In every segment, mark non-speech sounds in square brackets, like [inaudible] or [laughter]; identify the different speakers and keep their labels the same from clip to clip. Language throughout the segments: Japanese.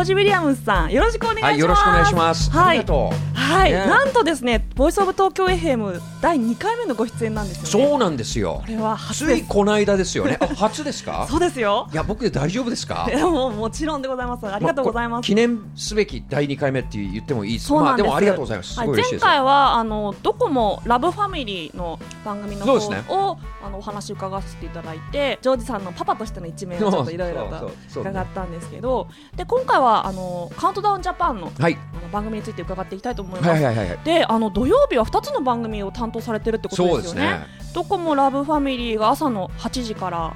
Speaker 1: ジョージ・ウィリアムスさんよろしくお願いします、はい、
Speaker 2: よろしくお願いします。
Speaker 1: はい、
Speaker 2: ありがと
Speaker 1: う。はい、ね、なんとですねボイスオブ東京 FM 第2回目のご出演なんです
Speaker 2: よ、ね、そうなんですよ。
Speaker 1: これは初
Speaker 2: ついこの間ですよね。[laughs] 初ですか？
Speaker 1: そうですよ。
Speaker 2: いや僕で大丈夫ですか？
Speaker 1: もうもちろんでございます。ありがとうございます、ま、
Speaker 2: 記念すべき第2回目って言ってもいいです。かまあ、でもありがとうございます、はい、前
Speaker 1: 回はあのどこもラブファミリーの番組の方を、ね、あのお話伺わせていただいてジョージさんのパパとしての一面をちょっといろいろと伺ったんですけどで今回はあのカウントダウンジャパンの,、はい、あの番組について伺っていきたいと思います。はいはいはいはい、であの土曜日は2つの番組を担当されてるってことですよね。ねどこもラブファミリーが朝の8時から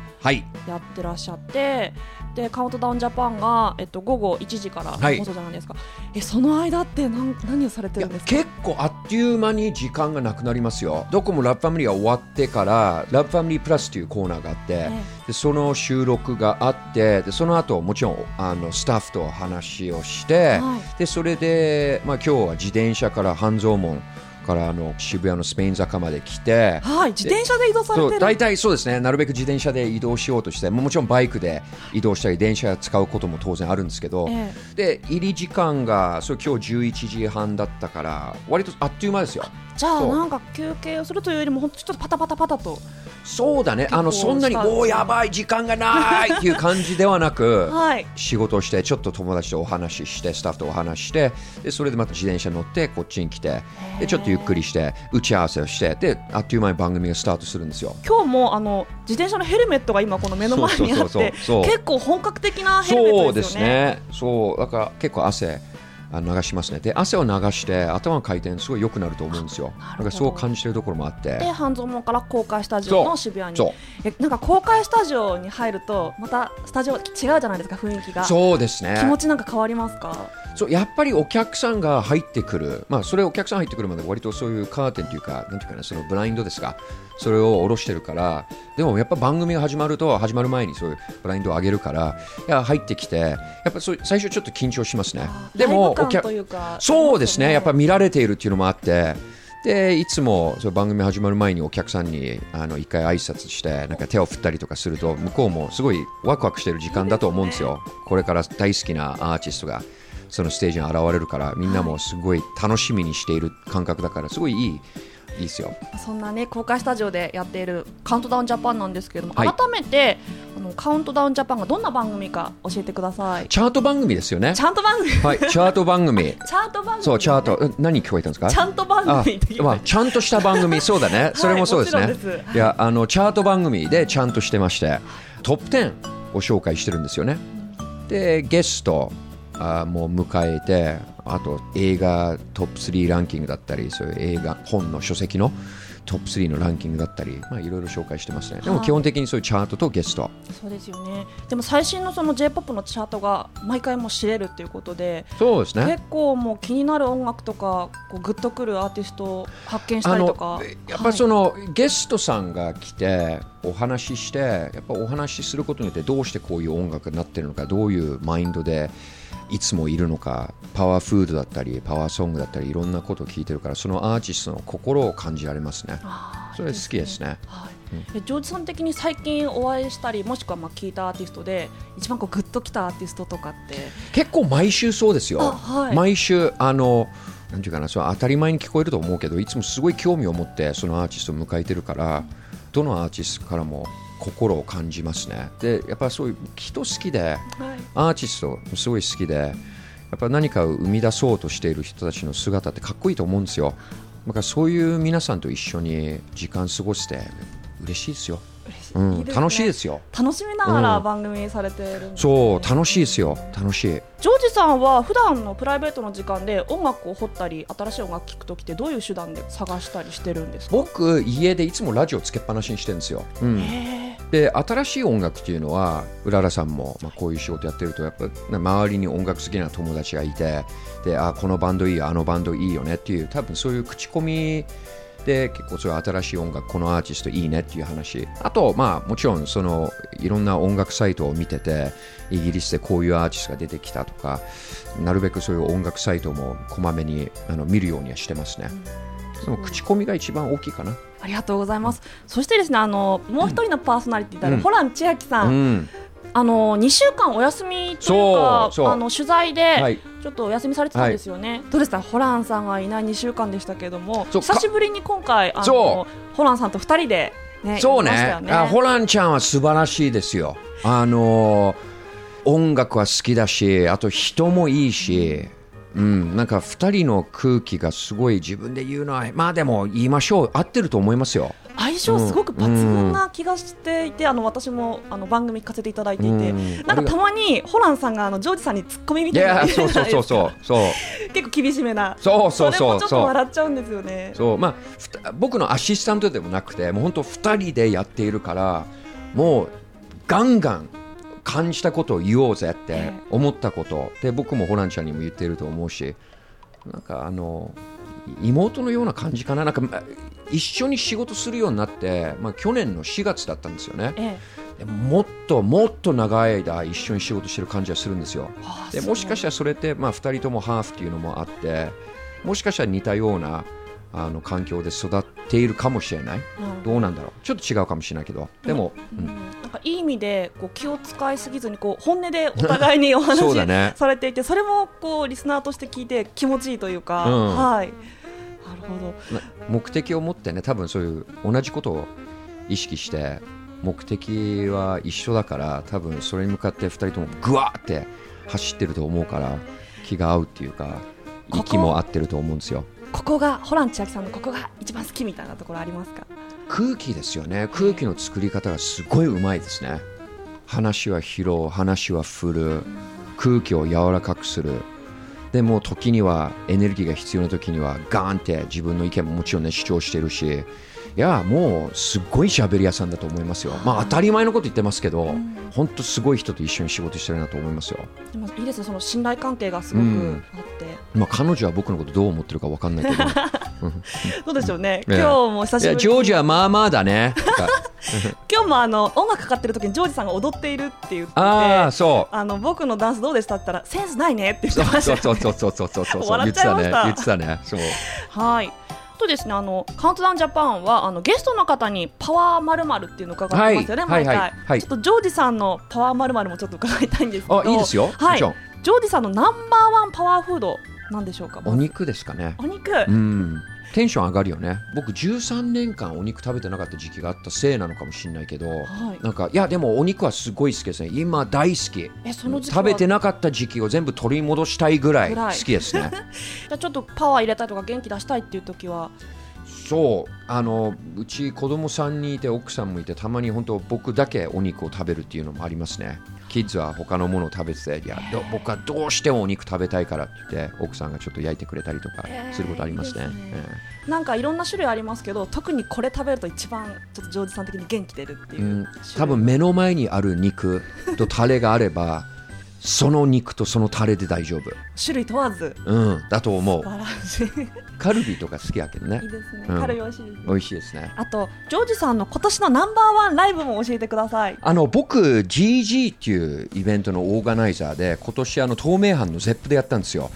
Speaker 1: やってらっしゃって、でカウントダウンジャパンが、えっと、午後1時から放送じゃないですか、はい、えその間って何何をされてるんですか？
Speaker 2: 結構あっという間に時間がなくなりますよ。どこもラブファミリーが終わってからラブファミリープラスというコーナーがあって、でその収録があってでその後もちろんあのスタッフと話をして、はい、でそれで、まあ、今日は自転車から半蔵門からあの渋谷のスペイン坂まで来て、
Speaker 1: はい、自転車で移動されてる。
Speaker 2: 大体そうですね。なるべく自転車で移動しようとしてもちろんバイクで移動したり電車使うことも当然あるんですけど、えー、で入り時間がそう今日11時半だったから割とあっという間ですよ。
Speaker 1: じゃあなんか休憩をするというよりも本当ちょっとパタパタパタと
Speaker 2: そうだね。あのそんなにおおやばい時間がないっていう感じではなく、[laughs] はい、仕事をしてちょっと友達とお話ししてスタッフとお話ししてでそれでまた自転車乗ってこっちに来てでちょっとゆっくりして打ち合わせをしてであっという間に番組がスタートするんですよ。
Speaker 1: 今日もあの自転車のヘルメットが今この目の前にあって結構本格的なヘルメットですよね。
Speaker 2: そうですね。そう。だから結構汗流しますね。で汗を流して頭の回転すごい良くなると思うんですよ。だからそう感じてるところもあって。
Speaker 1: で半蔵門から公開スタジオの渋谷に。えなんか公開スタジオに入るとまたスタジオ違うじゃないですか雰囲気が。
Speaker 2: そうですね。
Speaker 1: 気持ちなんか変わりますか？
Speaker 2: そうやっぱりお客さんが入ってくる、まあ、それお客さん入ってくるまで割とそういうカーテンというかなんていうかなそのブラインドですがそれを下ろしてるからでもやっぱ番組が始まると始まる前にそういうブラインドを上げるからいや入ってきてやっぱそう最初ちょっと緊張しますね。
Speaker 1: でもお客
Speaker 2: そうですね。やっぱ見られているっていうのもあってでいつもその番組始まる前にお客さんにあの一回挨拶してなんか手を振ったりとかすると向こうもすごいワクワクしてる時間だと思うんですよ。これから大好きなアーティストがそのステージに現れるからみんなもすごい楽しみにしている感覚だからすごいいいいいですよ。
Speaker 1: そんなね公開スタジオでやっているカウントダウンジャパンなんですけれども、はい、改めてあのカウントダウンジャパンがどんな番組か教えてください。
Speaker 2: チャート番組ですよね。
Speaker 1: チャート番組。
Speaker 2: はいチャート番組。
Speaker 1: チャート番組、ね、
Speaker 2: そうチャート何聞こえたんですか？
Speaker 1: ちゃんと番組って
Speaker 2: まあちゃんとした番組。[laughs] そうだね。それもそうですね、はい、いやあのチャート番組でちゃんとしてましてトップ10を紹介してるんですよね。でゲストあもう迎えてあと映画トップ3ランキングだったりそういう映画本の書籍のトップ3のランキングだったり、まあ、いろいろ紹介してますね、でも基本的にそういうチャートとゲスト。
Speaker 1: そうですよね。でも最新のその j p o p のチャートが毎回も知れるということで
Speaker 2: そうですね。
Speaker 1: 結構もう気になる音楽とかこうグッとくるアーティストを発見したりとか。
Speaker 2: やっぱりその、はい、ゲストさんが来てお話ししてやっぱお話しすることによってどうしてこういう音楽になってるのかどういうマインドでいつもいるのかパワーフードだったりパワーソングだったりいろんなことを聞いてるからそのアーティストの心を感じられますね。それ好きですね、はい。
Speaker 1: うん、ジョージさん的に最近お会いしたりもしくはまあ聞いたアーティストで一番こうグッときたアーティストとかって？
Speaker 2: 結構毎週そうですよ、はい、毎週あのなんていうかなその当たり前に聞こえると思うけどいつもすごい興味を持ってそのアーティストを迎えてるからどのアーティストからも心を感じますね。でやっぱそういう人好きで、はい、アーティストすごい好きでやっぱ何かを生み出そうとしている人たちの姿ってかっこいいと思うんですよ。だからそういう皆さんと一緒に時間過ごして嬉しいですよ。うん、楽しいですよ。
Speaker 1: 楽しみながら番組されてる、
Speaker 2: ね、そう楽しいですよ。楽しい。ジョー
Speaker 1: ジさんは普段のプライベートの時間で音楽を掘ったり新しい音楽聴く時ってどういう手段で探したりしてるんですか？
Speaker 2: 僕家でいつもラジオつけっぱなしにしてるんですよ、うん、で新しい音楽っていうのはうららさんも、まあ、こういう仕事やってるとやっぱ周りに音楽好きな友達がいてであこのバンドいいあのバンドいいよねっていう多分そういう口コミで結構そういう新しい音楽このアーティストいいねっていう話。あとまあもちろんそのいろんな音楽サイトを見ててイギリスでこういうアーティストが出てきたとかなるべくそういう音楽サイトもこまめにあの見るようにはしてますね、その口コミが一番大きいかな
Speaker 1: ありがとうございます、そしてですねあのもう一人のパーソナリティである、うん、ホラン千秋さん、うん。あの2週間お休みというかあの取材でちょっとお休みされてたんですよね、はい、どうですかホランさんがいない2週間でしたけれども久しぶりに今回あのホランさんと2人で、ね、
Speaker 2: そうね。ね。あホランちゃんは素晴らしいですよ。あの音楽は好きだしあと人もいいし、うん、なんか2人の空気がすごい自分で言うのはまあでも言いましょう。合ってると思いますよ。
Speaker 1: 相性すごく抜群な気がしていて、うん、あの私もあの番組聞かせていただいていて、うん、なんかたまにホランさんがあのジョージさんにツッコミみたいなそうそうそうそうそう。結構厳しめな。
Speaker 2: そうそうそう
Speaker 1: ちょっと笑っちゃうんですよね。
Speaker 2: そう。まあ僕のアシスタントでもなくてもう本当二人でやっているからもうガンガン感じたことを言おうぜって思ったこと、で僕もホランちゃんにも言ってると思うしなんかあの妹のような感じかな。なんか一緒に仕事するようになって、まあ、去年の4月だったんですよね、ええ、もっともっと長い間一緒に仕事してる感じはするんですよ、でもしかしたらそれって、まあ、2人ともハーフっていうのもあってもしかしたら似たようなあの環境で育っているかもしれない、うん、どうなんだろう。ちょっと違うかもしれないけど。でも、
Speaker 1: うん、なんかいい意味でこう気を使いすぎずにこう本音でお互いにお話ね、されていてそれもこうリスナーとして聞いて気持ちいいというか、うん、はい。なるほど。
Speaker 2: 目的を持ってね多分そういう同じことを意識して目的は一緒だから多分それに向かって2人ともぐわって走ってると思うから気が合うっていうか息も合ってると思うんですよ
Speaker 1: ここがホラン千秋さんのここが一番好きみたいなところありますか？
Speaker 2: 空気ですよね。空気の作り方がすごいうまいですね。話は拾う話は振る空気を柔らかくする。でも時にはエネルギーが必要な時にはガーンって自分の意見ももちろんね主張してるしいやもうすっごい喋り屋さんだと思いますよ、まあ、当たり前のこと言ってますけど、本当すごい人と一緒に仕事してるなと思いますよ。
Speaker 1: いいですねその信頼関係がすごくあって、うん、
Speaker 2: まあ、彼女は僕のことどう思ってるか分かんないけど。[laughs]
Speaker 1: どうでしょうね、今日も久しぶり
Speaker 2: ジョージはまあまあだね。[laughs]
Speaker 1: 今日もあの音楽かかってる時にジョージさんが踊っているって言って
Speaker 2: あそう。
Speaker 1: あの僕のダンスどうでしたって言ったらセンスないねって言ってました
Speaker 2: そうそうそうそうそうそう。
Speaker 1: 笑っちゃいました。
Speaker 2: 言ってたね言ってたね
Speaker 1: そう。はいとですねあのカウントダウンジャパンはあのゲストの方にパワーまるまるっていうのを伺ってますよね、はい、毎回、はいはい、ちょっとジョージさんのパワーまるまるもちょっと伺いたいんですけど
Speaker 2: あいいですよ。
Speaker 1: はい。ジョージさんのナンバーワンパワーフードなんでしょうか
Speaker 2: お肉ですかね。
Speaker 1: お肉。
Speaker 2: うんテンション上がるよね。僕13年間お肉食べてなかった時期があったせいなのかもしれないけど、はい、なんかいやでもお肉はすごい好きですね。今大好き。えその食べてなかった時期を全部取り戻したいぐらい好きですね。[laughs]
Speaker 1: じゃちょっとパワー入れたいとか元気出したいっていう時は？
Speaker 2: そう。あのうち子供さんにいて奥さんもいてたまに本当僕だけお肉を食べるっていうのもありますねキッズは他のものを食べてていや僕はどうしてもお肉食べたいからって言って奥さんがちょっと焼いてくれたりとかすることありますね,、
Speaker 1: えー、なんかいろんな種類ありますけど特にこれ食べると一番ちょっとジョージさん的に元気出るっていう、うん、
Speaker 2: 多分目の前にある肉とタレがあればその肉とそのタレで大丈夫。
Speaker 1: 種類問わず。
Speaker 2: うん。だと思う。
Speaker 1: 素晴らしい。
Speaker 2: カルビとか好きやけどね。
Speaker 1: いいですね、うん、カルビ美味しいです、ね、
Speaker 2: 美味しいですね。
Speaker 1: あとジョージさんの今年のナンバーワンライブも教えてください。
Speaker 2: あの僕 GG っていうイベントのオーガナイザーで今年あの透明版の ZEP でやったんですよ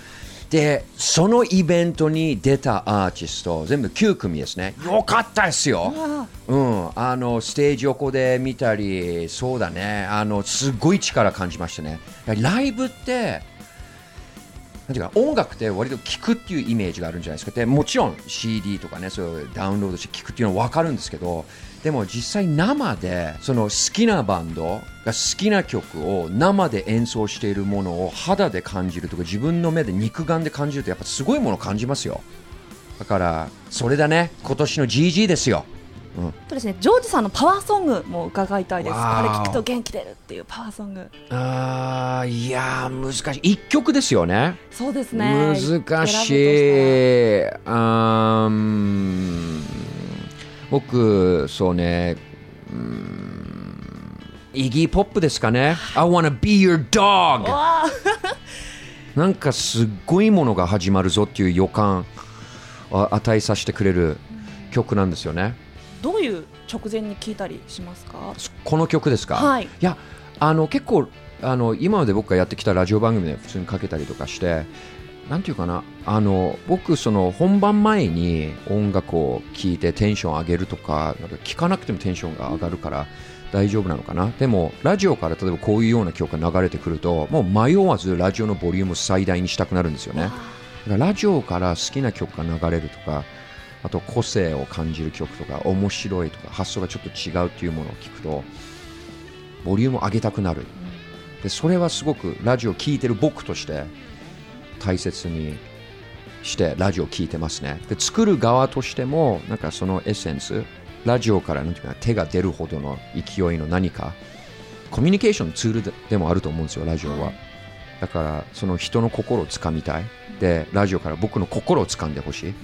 Speaker 2: でそのイベントに出たアーティスト全部9組ですね。よかったですよ、うん、あのステージ横で見たりそうだね。あのすごい力感じましたね。ライブってなんていうか音楽って割と聴くっていうイメージがあるんじゃないですか。でもちろん CD とかねそういうダウンロードして聴くっていうのは分かるんですけどでも実際生でその好きなバンドが好きな曲を生で演奏しているものを肌で感じるとか自分の目で肉眼で感じるとやっぱすごいものを感じますよだからそれだね今年の GG ですよ
Speaker 1: うん、とですねジョージさんのパワーソングも伺いたいです。これ聞くと元気出るっていうパワーソング。
Speaker 2: ああいや難しい一曲ですよね。
Speaker 1: そうですね。
Speaker 2: 難しい。あ僕そうね。イギーポップですかね。I wanna be your dog [laughs] なんかすっごいものが始まるぞっていう予感を与えさせてくれる曲なんですよね。
Speaker 1: どういう直前に聞いたりしますか？
Speaker 2: この曲ですか、
Speaker 1: はい、い
Speaker 2: やあの結構あの今まで僕がやってきたラジオ番組で普通にかけたりとかしてなんていうかなあの僕その本番前に音楽を聴いてテンション上げるとかなんかなくてもテンションが上がるから大丈夫なのかな。でもラジオから例えばこういうような曲が流れてくるともう迷わずラジオのボリュームを最大にしたくなるんですよね。だからラジオから好きな曲が流れるとかあと個性を感じる曲とか面白いとか発想がちょっと違うっていうものを聞くとボリュームを上げたくなる。でそれはすごくラジオを聴いてる僕として大切にしてラジオを聴いてますね。で作る側としてもなんかそのエッセンスラジオからなんていうか手が出るほどの勢いの何かコミュニケーションツールでもあると思うんですよラジオは。だからその人の心をつかみたい。でラジオから僕の心をつかんでほしい。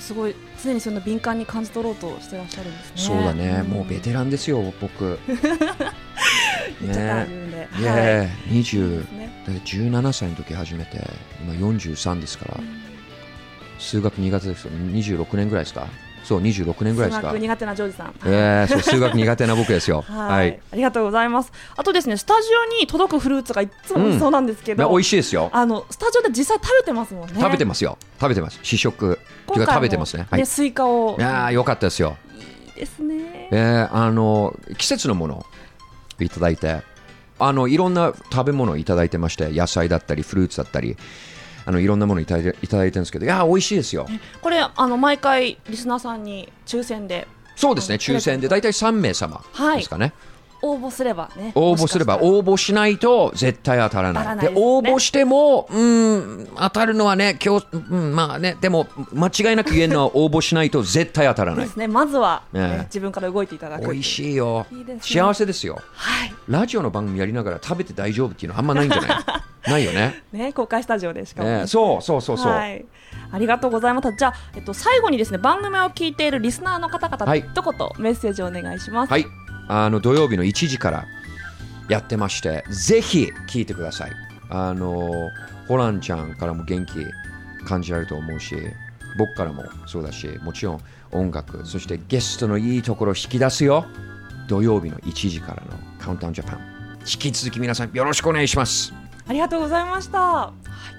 Speaker 1: すごい常にその敏感に感じ取ろうとしてらっしゃるんですね。
Speaker 2: そうだね、もうベテランですよ僕。[laughs]
Speaker 1: 言っちゃった自分で。
Speaker 2: いや、はい、20、ね、17歳の時始めて、今43ですから、うん、数学苦手ですよ、26年ぐらいですか？そう26年ぐらいですか？
Speaker 1: 数学苦手なジョージさん。
Speaker 2: ええー、そう数学苦手な僕ですよ。はい、はい、
Speaker 1: ありがとうございます。あとですね、スタジオに届くフルーツがいつもそうなんですけど、
Speaker 2: うん、美味しいですよ。
Speaker 1: あのスタジオで実際食べてますもんね。
Speaker 2: 食べてますよ。食べてます。試食。っていうか食べてますね。
Speaker 1: はい、スイカを。
Speaker 2: いやよかったですよ。
Speaker 1: いいですね。
Speaker 2: えー、あの季節のものいただいて。あのいろんな食べ物をいただいてまして野菜だったりフルーツだったりあのいろんなものをいただいていただいてるんですけどいや美味しいですよ。
Speaker 1: これあの毎回リスナーさんに抽選で。
Speaker 2: そうですね抽選で大体3名様ですかね、はい
Speaker 1: 応募すればね
Speaker 2: 応募すれば応募しないと絶対当たらない。で、ね、応募してもうん当たるのはね今日、うん、まあねでも間違いなく言えるのは応募しないと絶対当たらない。
Speaker 1: ですね。まずは、ね、ね、自分から動いていただく。
Speaker 2: 美味しいよ、ね、幸せですよ、
Speaker 1: はい、
Speaker 2: ラジオの番組やりながら食べて大丈夫っていうのはあんまないんじゃない？[laughs] ないよね。
Speaker 1: ね公開スタジオでしかも、
Speaker 2: ね、そうそうそうそう、はい。
Speaker 1: ありがとうございます。じゃあ、えっと、最後にですね番組を聞いているリスナーの方々、はい、一言メッセージをお願いします。
Speaker 2: はいあの土曜日の1時からやってましてぜひ聞いてください。あのホランちゃんからも元気感じられると思うし僕からもそうだしもちろん音楽そしてゲストのいいところを引き出すよ。土曜日の1時からのカウントダウンジャパン引き続き皆さんよろしくお願いします。
Speaker 1: ありがとうございました。はい